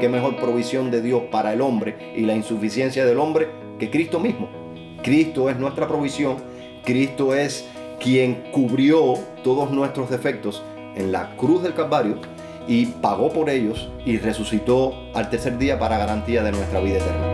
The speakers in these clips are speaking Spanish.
¿Qué mejor provisión de Dios para el hombre y la insuficiencia del hombre que Cristo mismo? Cristo es nuestra provisión, Cristo es quien cubrió todos nuestros defectos en la cruz del Calvario y pagó por ellos y resucitó al tercer día para garantía de nuestra vida eterna.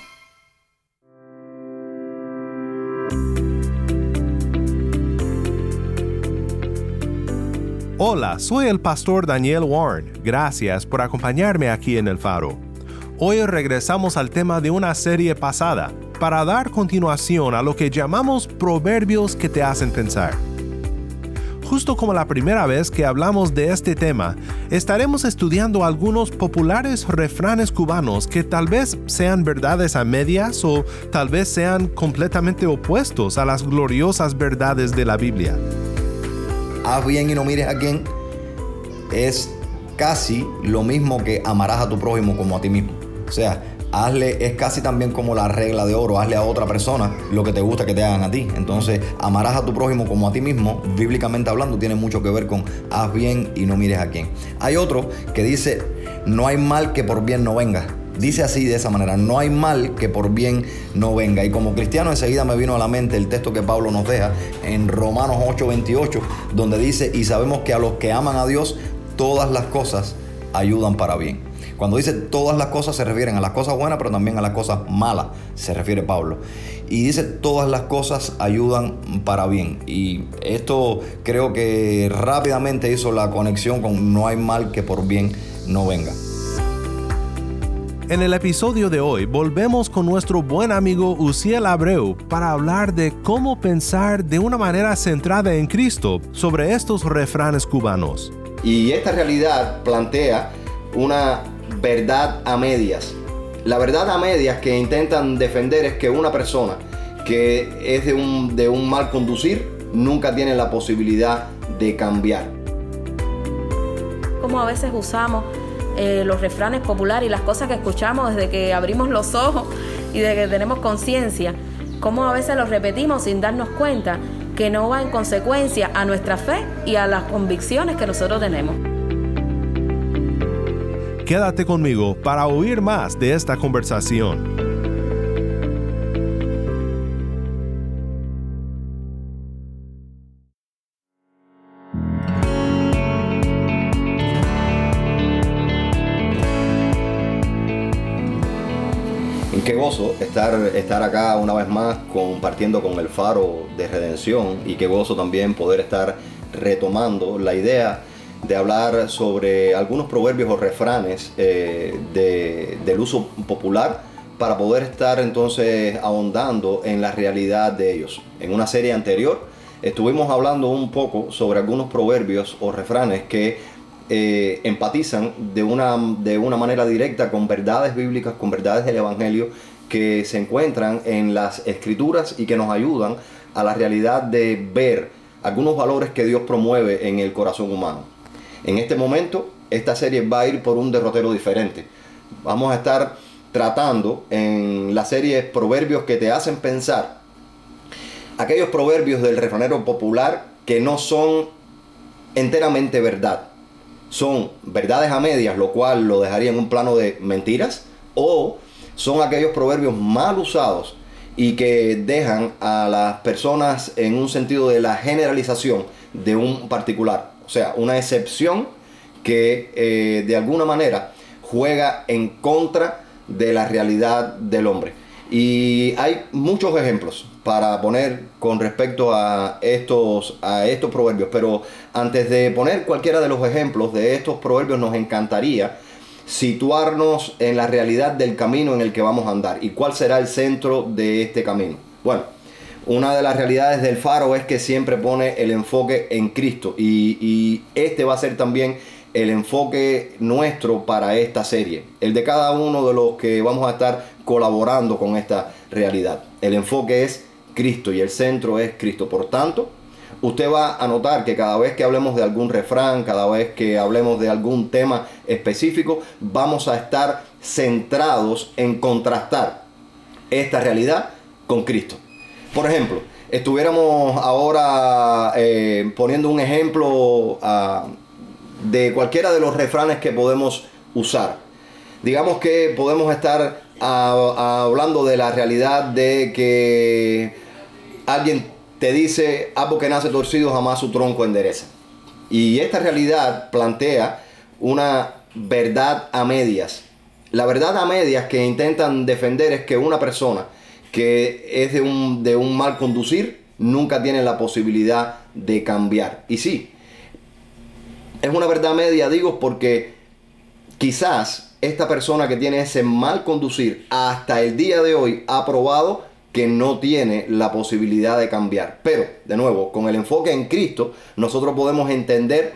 Hola, soy el pastor Daniel Warren. Gracias por acompañarme aquí en El Faro. Hoy regresamos al tema de una serie pasada para dar continuación a lo que llamamos proverbios que te hacen pensar. Justo como la primera vez que hablamos de este tema, estaremos estudiando algunos populares refranes cubanos que tal vez sean verdades a medias o tal vez sean completamente opuestos a las gloriosas verdades de la Biblia haz bien y no mires a quién, es casi lo mismo que amarás a tu prójimo como a ti mismo. O sea, hazle, es casi también como la regla de oro, hazle a otra persona lo que te gusta que te hagan a ti. Entonces, amarás a tu prójimo como a ti mismo, bíblicamente hablando, tiene mucho que ver con haz bien y no mires a quién. Hay otro que dice, no hay mal que por bien no venga. Dice así de esa manera, no hay mal que por bien no venga. Y como cristiano enseguida me vino a la mente el texto que Pablo nos deja en Romanos 8:28, donde dice, y sabemos que a los que aman a Dios, todas las cosas ayudan para bien. Cuando dice todas las cosas se refieren a las cosas buenas, pero también a las cosas malas, se refiere Pablo. Y dice todas las cosas ayudan para bien. Y esto creo que rápidamente hizo la conexión con no hay mal que por bien no venga. En el episodio de hoy volvemos con nuestro buen amigo Uciel Abreu para hablar de cómo pensar de una manera centrada en Cristo sobre estos refranes cubanos. Y esta realidad plantea una verdad a medias. La verdad a medias que intentan defender es que una persona que es de un, de un mal conducir nunca tiene la posibilidad de cambiar. Como a veces usamos eh, los refranes populares y las cosas que escuchamos desde que abrimos los ojos y de que tenemos conciencia, cómo a veces los repetimos sin darnos cuenta que no va en consecuencia a nuestra fe y a las convicciones que nosotros tenemos. Quédate conmigo para oír más de esta conversación. Estar acá una vez más compartiendo con el faro de redención y qué gozo también poder estar retomando la idea de hablar sobre algunos proverbios o refranes eh, del uso popular para poder estar entonces ahondando en la realidad de ellos. En una serie anterior estuvimos hablando un poco sobre algunos proverbios o refranes que eh, empatizan de una, de una manera directa con verdades bíblicas, con verdades del Evangelio que se encuentran en las escrituras y que nos ayudan a la realidad de ver algunos valores que Dios promueve en el corazón humano. En este momento, esta serie va a ir por un derrotero diferente. Vamos a estar tratando en la serie Proverbios que te hacen pensar aquellos proverbios del refranero popular que no son enteramente verdad son verdades a medias, lo cual lo dejaría en un plano de mentiras, o son aquellos proverbios mal usados y que dejan a las personas en un sentido de la generalización de un particular, o sea, una excepción que eh, de alguna manera juega en contra de la realidad del hombre. Y hay muchos ejemplos para poner con respecto a estos, a estos proverbios, pero antes de poner cualquiera de los ejemplos de estos proverbios nos encantaría situarnos en la realidad del camino en el que vamos a andar y cuál será el centro de este camino. Bueno, una de las realidades del faro es que siempre pone el enfoque en Cristo y, y este va a ser también el enfoque nuestro para esta serie, el de cada uno de los que vamos a estar colaborando con esta realidad. El enfoque es Cristo y el centro es Cristo. Por tanto, usted va a notar que cada vez que hablemos de algún refrán, cada vez que hablemos de algún tema específico, vamos a estar centrados en contrastar esta realidad con Cristo. Por ejemplo, estuviéramos ahora eh, poniendo un ejemplo uh, de cualquiera de los refranes que podemos usar. Digamos que podemos estar hablando de la realidad de que alguien te dice, algo que nace torcido jamás su tronco endereza. Y esta realidad plantea una verdad a medias. La verdad a medias que intentan defender es que una persona que es de un, de un mal conducir nunca tiene la posibilidad de cambiar. Y sí, es una verdad media, digo, porque quizás esta persona que tiene ese mal conducir hasta el día de hoy ha probado que no tiene la posibilidad de cambiar. Pero, de nuevo, con el enfoque en Cristo, nosotros podemos entender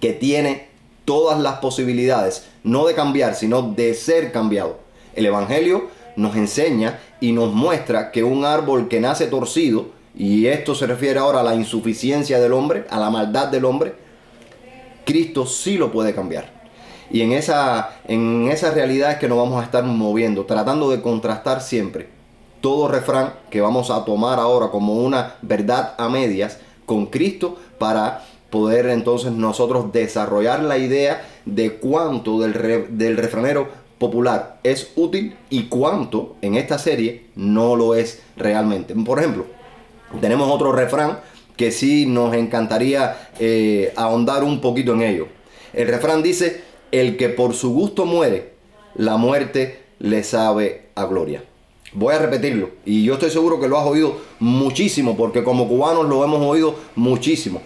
que tiene todas las posibilidades, no de cambiar, sino de ser cambiado. El Evangelio nos enseña y nos muestra que un árbol que nace torcido, y esto se refiere ahora a la insuficiencia del hombre, a la maldad del hombre, Cristo sí lo puede cambiar. Y en esa, en realidad es que nos vamos a estar moviendo, tratando de contrastar siempre todo refrán que vamos a tomar ahora como una verdad a medias con Cristo para poder entonces nosotros desarrollar la idea de cuánto del, refranero popular es útil y cuánto en esta serie no lo es realmente. Por ejemplo, tenemos otro refrán que sí nos encantaría eh, ahondar un poquito en ello. El refrán dice, el que por su gusto muere, la muerte le sabe a gloria. Voy a repetirlo y yo estoy seguro que lo has oído muchísimo porque como cubanos lo hemos oído muchísimo.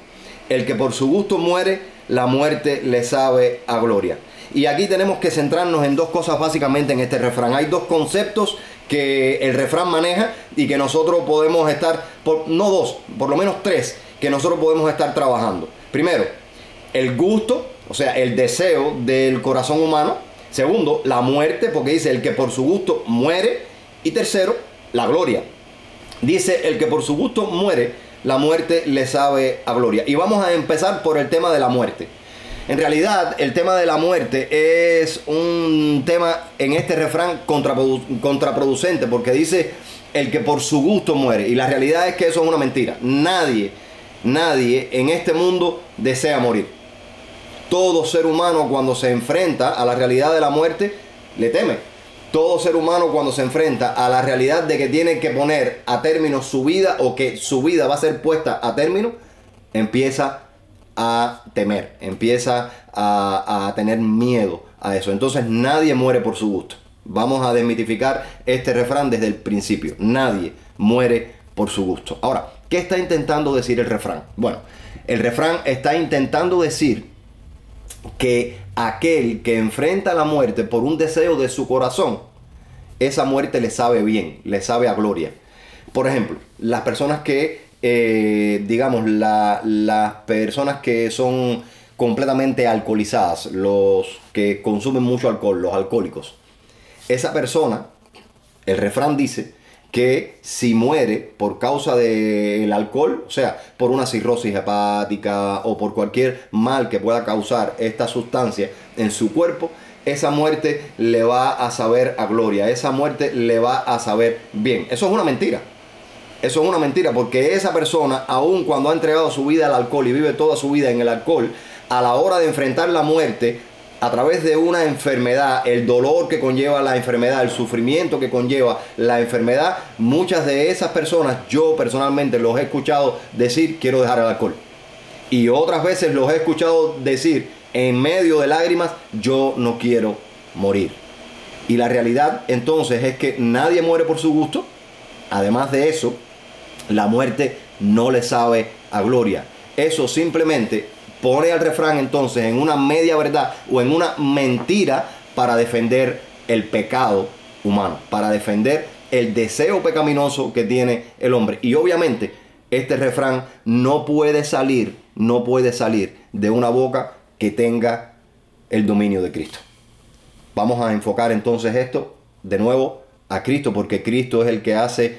El que por su gusto muere, la muerte le sabe a gloria. Y aquí tenemos que centrarnos en dos cosas básicamente en este refrán. Hay dos conceptos que el refrán maneja y que nosotros podemos estar, por, no dos, por lo menos tres, que nosotros podemos estar trabajando. Primero, el gusto, o sea, el deseo del corazón humano. Segundo, la muerte, porque dice el que por su gusto muere. Y tercero, la gloria. Dice el que por su gusto muere, la muerte le sabe a gloria. Y vamos a empezar por el tema de la muerte. En realidad, el tema de la muerte es un tema en este refrán contraproducente porque dice el que por su gusto muere. Y la realidad es que eso es una mentira. Nadie, nadie en este mundo desea morir. Todo ser humano cuando se enfrenta a la realidad de la muerte le teme. Todo ser humano cuando se enfrenta a la realidad de que tiene que poner a término su vida o que su vida va a ser puesta a término, empieza a temer, empieza a, tener miedo a eso. Entonces nadie muere por su gusto. Vamos a desmitificar este refrán desde el principio. Nadie muere por su gusto. Ahora, ¿qué está intentando decir el refrán? Bueno, el refrán está intentando decir que aquel que enfrenta la muerte por un deseo de su corazón, esa muerte le sabe bien, le sabe a gloria. Por ejemplo, las personas que eh, digamos, las personas que son completamente alcoholizadas, los que consumen mucho alcohol, los alcohólicos. Esa persona, el refrán dice que si muere por causa del alcohol, o sea, por una cirrosis hepática o por cualquier mal que pueda causar esta sustancia en su cuerpo, esa muerte le va a saber a gloria, esa muerte le va a saber bien. Eso es una mentira. Eso es una mentira porque esa persona, aun cuando ha entregado su vida al alcohol y vive toda su vida en el alcohol, a la hora de enfrentar la muerte, a través de una enfermedad, el dolor que conlleva la enfermedad, el sufrimiento que conlleva la enfermedad, muchas de esas personas, yo personalmente los he escuchado decir, quiero dejar el alcohol. Y otras veces los he escuchado decir, en medio de lágrimas, yo no quiero morir. Y la realidad entonces es que nadie muere por su gusto. Además de eso, la muerte no le sabe a gloria. Eso simplemente pone al refrán entonces en una media verdad o en una mentira para defender el pecado humano, para defender el deseo pecaminoso que tiene el hombre. Y obviamente este refrán no puede salir, no puede salir de una boca que tenga el dominio de Cristo. Vamos a enfocar entonces esto de nuevo a Cristo, porque Cristo es el que hace,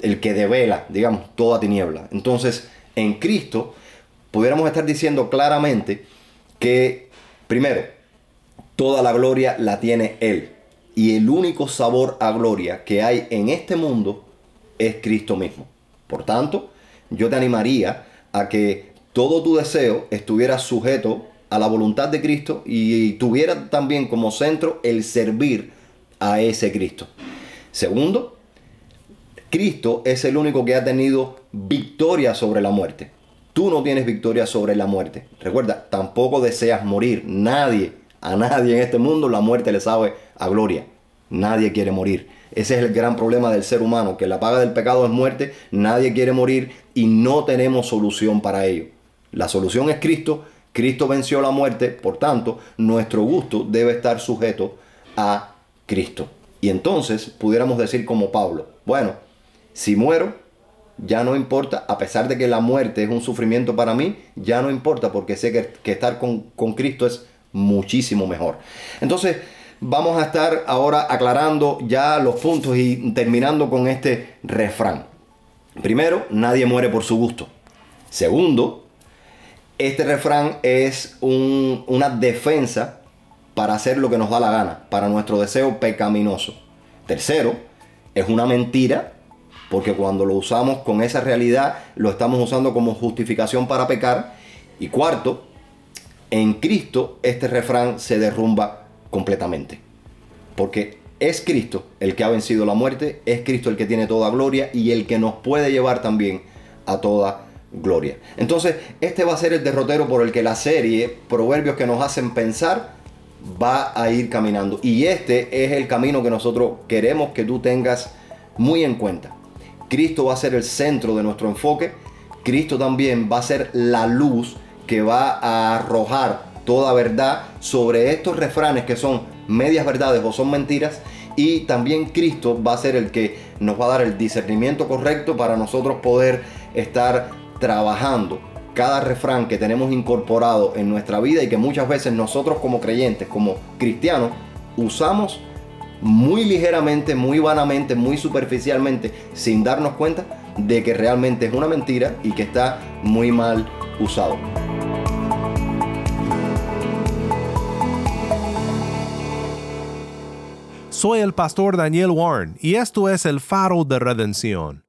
el que devela, digamos, toda tiniebla. Entonces, en Cristo, pudiéramos estar diciendo claramente que, primero, toda la gloria la tiene Él. Y el único sabor a gloria que hay en este mundo es Cristo mismo. Por tanto, yo te animaría a que todo tu deseo estuviera sujeto a la voluntad de Cristo y tuviera también como centro el servir a ese Cristo. Segundo, Cristo es el único que ha tenido victoria sobre la muerte. Tú no tienes victoria sobre la muerte. Recuerda, tampoco deseas morir. Nadie, a nadie en este mundo la muerte le sabe a gloria. Nadie quiere morir. Ese es el gran problema del ser humano, que la paga del pecado es muerte, nadie quiere morir y no tenemos solución para ello. La solución es Cristo, Cristo venció la muerte, por tanto, nuestro gusto debe estar sujeto a Cristo. Y entonces pudiéramos decir como Pablo, bueno, si muero, ya no importa, a pesar de que la muerte es un sufrimiento para mí, ya no importa porque sé que, estar con, con Cristo es muchísimo mejor. Entonces, vamos a estar ahora aclarando ya los puntos y terminando con este refrán. Primero, nadie muere por su gusto. Segundo, este refrán es una defensa para hacer lo que nos da la gana, para nuestro deseo pecaminoso. Tercero, es una mentira, porque cuando lo usamos con esa realidad, lo estamos usando como justificación para pecar. Y cuarto, en Cristo este refrán se derrumba completamente. Porque es Cristo el que ha vencido la muerte, es Cristo el que tiene toda gloria y el que nos puede llevar también a toda gloria. Entonces, este va a ser el derrotero por el que la serie Proverbios que nos hacen pensar va a ir caminando. Y este es el camino que nosotros queremos que tú tengas muy en cuenta. Cristo va a ser el centro de nuestro enfoque. Cristo también va a ser la luz que va a arrojar toda verdad sobre estos refranes que son medias verdades o son mentiras. Y también Cristo va a ser el que nos va a dar el discernimiento correcto para nosotros poder estar trabajando cada refrán que tenemos incorporado en nuestra vida y que muchas veces nosotros como creyentes, como cristianos, usamos muy ligeramente, muy vanamente, muy superficialmente, sin darnos cuenta de que realmente es una mentira y que está muy mal usado. Soy el pastor Daniel Warren y esto es el faro de redención.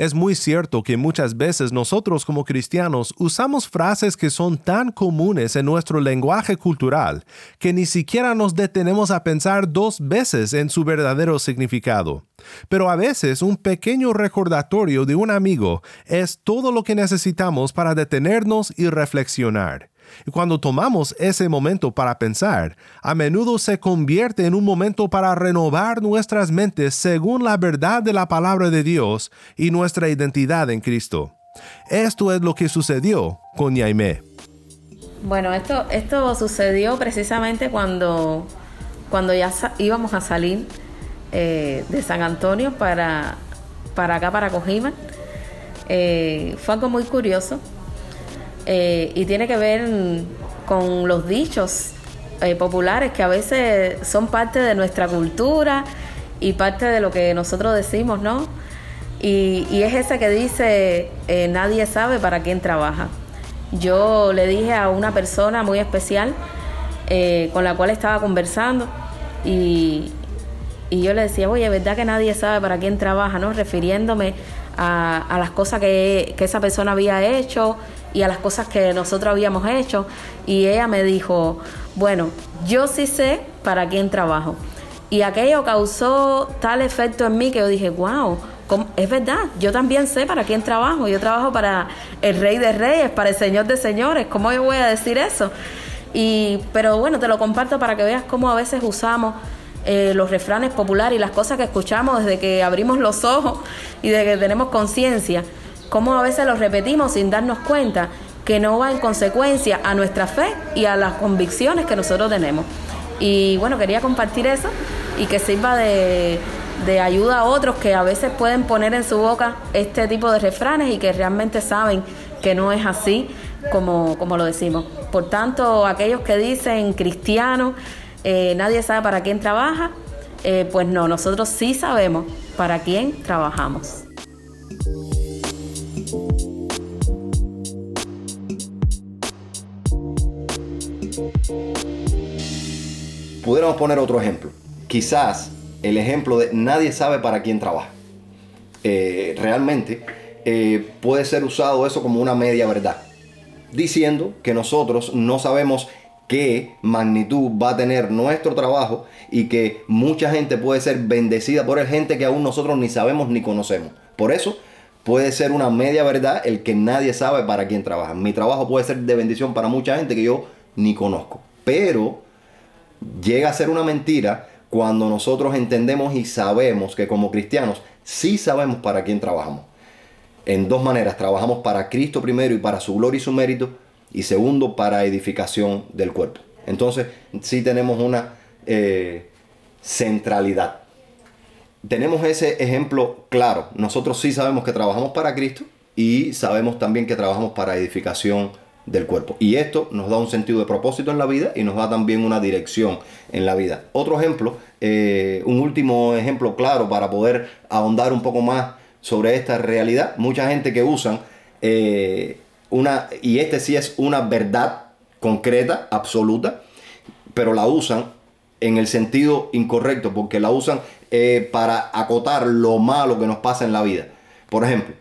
Es muy cierto que muchas veces nosotros como cristianos usamos frases que son tan comunes en nuestro lenguaje cultural que ni siquiera nos detenemos a pensar dos veces en su verdadero significado. Pero a veces un pequeño recordatorio de un amigo es todo lo que necesitamos para detenernos y reflexionar. Y cuando tomamos ese momento para pensar, a menudo se convierte en un momento para renovar nuestras mentes según la verdad de la palabra de Dios y nuestra identidad en Cristo. Esto es lo que sucedió con Yaimé. Bueno, esto, esto sucedió precisamente cuando, cuando ya íbamos a salir eh, de San Antonio para, para acá, para Cojima. Eh, fue algo muy curioso eh, y tiene que ver con los dichos eh, populares que a veces son parte de nuestra cultura y parte de lo que nosotros decimos, ¿no? Y, es ese que dice, eh, nadie sabe para quién trabaja. Yo le dije a una persona muy especial con la cual estaba conversando y, yo le decía, oye, ¿verdad que nadie sabe para quién trabaja? ¿no? Refiriéndome a, las cosas que, esa persona había hecho y a las cosas que nosotros habíamos hecho. Y ella me dijo, bueno, yo sí sé para quién trabajo. Y aquello causó tal efecto en mí que yo dije, wow, es verdad, yo también sé para quién trabajo. Yo trabajo para el Rey de Reyes, para el Señor de Señores. ¿Cómo yo voy a decir eso? Y, pero bueno, te lo comparto para que veas cómo a veces usamos eh, los refranes populares y las cosas que escuchamos desde que abrimos los ojos y de que tenemos conciencia cómo a veces lo repetimos sin darnos cuenta que no va en consecuencia a nuestra fe y a las convicciones que nosotros tenemos. Y bueno, quería compartir eso y que sirva de, de ayuda a otros que a veces pueden poner en su boca este tipo de refranes y que realmente saben que no es así como, como lo decimos. Por tanto, aquellos que dicen cristiano, eh, nadie sabe para quién trabaja, eh, pues no, nosotros sí sabemos para quién trabajamos. Pudiéramos poner otro ejemplo. Quizás el ejemplo de nadie sabe para quién trabaja. Eh, realmente eh, puede ser usado eso como una media verdad, diciendo que nosotros no sabemos qué magnitud va a tener nuestro trabajo y que mucha gente puede ser bendecida por el gente que aún nosotros ni sabemos ni conocemos. Por eso puede ser una media verdad el que nadie sabe para quién trabaja. Mi trabajo puede ser de bendición para mucha gente que yo ni conozco. Pero llega a ser una mentira cuando nosotros entendemos y sabemos que como cristianos sí sabemos para quién trabajamos. En dos maneras, trabajamos para Cristo primero y para su gloria y su mérito, y segundo, para edificación del cuerpo. Entonces, sí tenemos una eh, centralidad. Tenemos ese ejemplo claro. Nosotros sí sabemos que trabajamos para Cristo y sabemos también que trabajamos para edificación del cuerpo. Y esto nos da un sentido de propósito en la vida y nos da también una dirección en la vida. Otro ejemplo, eh, un último ejemplo claro para poder ahondar un poco más sobre esta realidad. Mucha gente que usan eh, una, y este sí es una verdad concreta, absoluta, pero la usan en el sentido incorrecto, porque la usan eh, para acotar lo malo que nos pasa en la vida. Por ejemplo,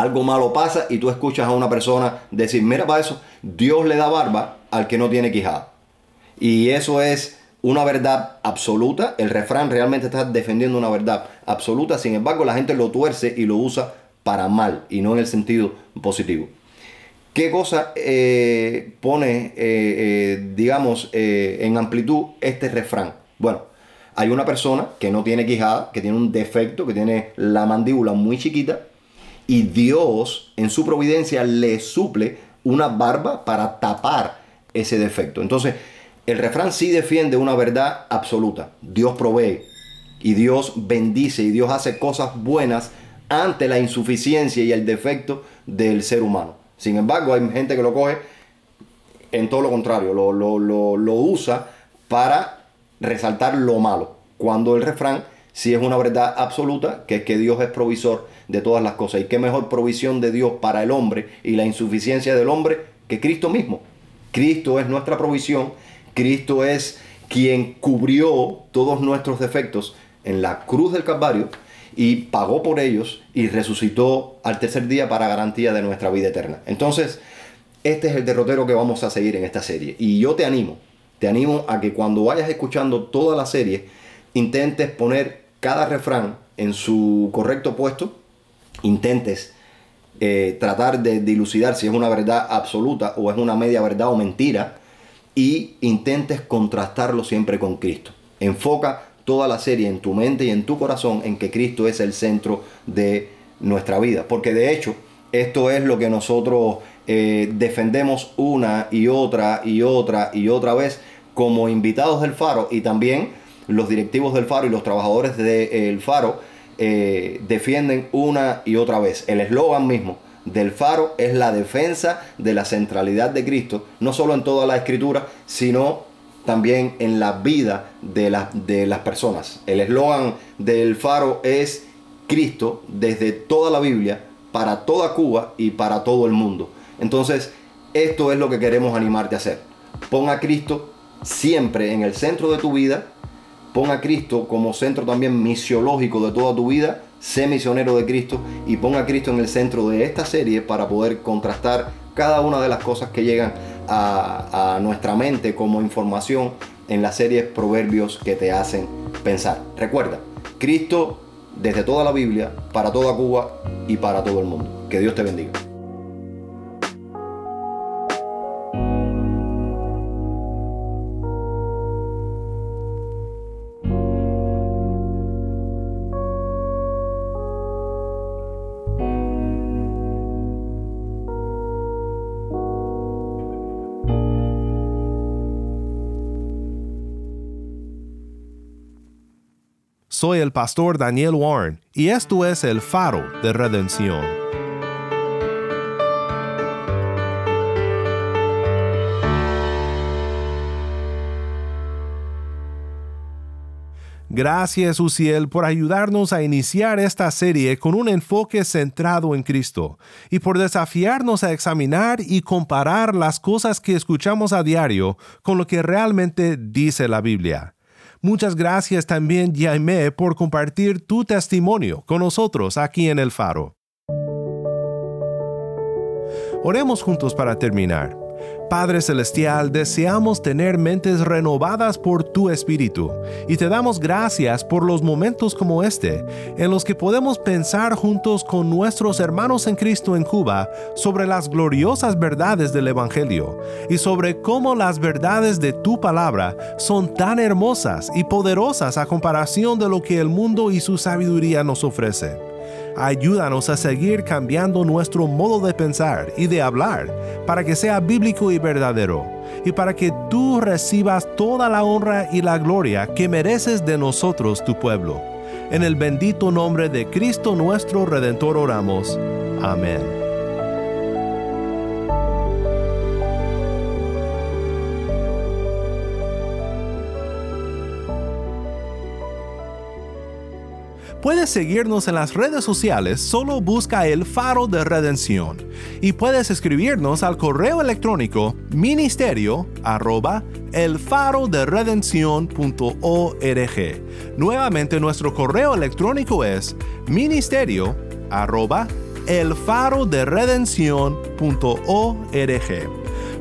algo malo pasa y tú escuchas a una persona decir, mira para eso, Dios le da barba al que no tiene quijada. Y eso es una verdad absoluta. El refrán realmente está defendiendo una verdad absoluta. Sin embargo, la gente lo tuerce y lo usa para mal y no en el sentido positivo. ¿Qué cosa eh, pone, eh, eh, digamos, en amplitud este refrán? Bueno, hay una persona que no tiene quijada, que tiene un defecto, que tiene la mandíbula muy chiquita y Dios en su providencia le suple una barba para tapar ese defecto. Entonces, el refrán sí defiende una verdad absoluta. Dios provee y Dios bendice y Dios hace cosas buenas ante la insuficiencia y el defecto del ser humano. Sin embargo, hay gente que lo coge en todo lo contrario, lo, lo usa para resaltar lo malo, cuando el refrán sí es una verdad absoluta, que es que Dios es provisor de todas las cosas. Y qué mejor provisión de Dios para el hombre y la insuficiencia del hombre que Cristo mismo. Cristo es nuestra provisión, Cristo es quien cubrió todos nuestros defectos en la cruz del Calvario y pagó por ellos y resucitó al tercer día para garantía de nuestra vida eterna. Entonces, este es el derrotero que vamos a seguir en esta serie. Y yo te animo, te animo a que cuando vayas escuchando toda la serie, intentes poner cada refrán en su correcto puesto intentes eh, tratar de dilucidar si es una verdad absoluta o es una media verdad o mentira y intentes contrastarlo siempre con Cristo. Enfoca toda la serie en tu mente y en tu corazón en que Cristo es el centro de nuestra vida. Porque de hecho, esto es lo que nosotros eh, defendemos una y otra y otra y otra vez como invitados del Faro y también los directivos del Faro y los trabajadores del Faro eh, defienden una y otra vez. El eslogan mismo del faro es la defensa de la centralidad de Cristo, no solo en toda la escritura, sino también en la vida de, de las personas. El eslogan del faro es Cristo desde toda la Biblia, para toda Cuba y para todo el mundo. Entonces, esto es lo que queremos animarte a hacer. Pon a Cristo siempre en el centro de tu vida Pon a Cristo como centro también misiológico de toda tu vida. Sé misionero de Cristo y pon a Cristo en el centro de esta serie para poder contrastar cada una de las cosas que llegan a, a nuestra mente como información en las series Proverbios que te hacen pensar. Recuerda, Cristo desde toda la Biblia, para toda Cuba y para todo el mundo. Que Dios te bendiga. Soy el pastor Daniel Warren y esto es el faro de redención. Gracias, Uciel, por ayudarnos a iniciar esta serie con un enfoque centrado en Cristo y por desafiarnos a examinar y comparar las cosas que escuchamos a diario con lo que realmente dice la Biblia. Muchas gracias también, Jaime, por compartir tu testimonio con nosotros aquí en el Faro. Oremos juntos para terminar. Padre Celestial, deseamos tener mentes renovadas por tu Espíritu y te damos gracias por los momentos como este, en los que podemos pensar juntos con nuestros hermanos en Cristo en Cuba sobre las gloriosas verdades del Evangelio y sobre cómo las verdades de tu palabra son tan hermosas y poderosas a comparación de lo que el mundo y su sabiduría nos ofrecen. Ayúdanos a seguir cambiando nuestro modo de pensar y de hablar para que sea bíblico y verdadero, y para que tú recibas toda la honra y la gloria que mereces de nosotros, tu pueblo. En el bendito nombre de Cristo nuestro Redentor oramos. Amén. Puedes seguirnos en las redes sociales, solo busca el faro de redención. Y puedes escribirnos al correo electrónico ministerio arroba el faro de Nuevamente nuestro correo electrónico es ministerio arroba el faro de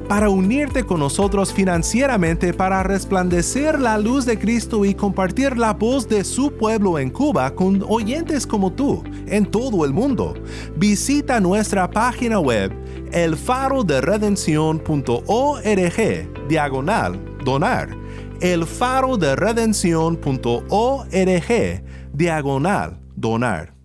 para unirte con nosotros financieramente para resplandecer la luz de Cristo y compartir la voz de su pueblo en Cuba con oyentes como tú en todo el mundo. Visita nuestra página web elfaroderedención.org diagonal donar elfaroderedención.org diagonal donar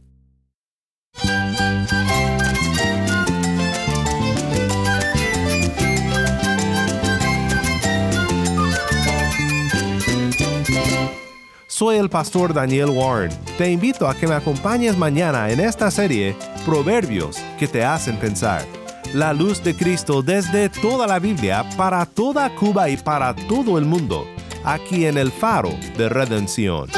Soy el pastor Daniel Warren. Te invito a que me acompañes mañana en esta serie Proverbios que te hacen pensar. La luz de Cristo desde toda la Biblia para toda Cuba y para todo el mundo, aquí en el faro de redención.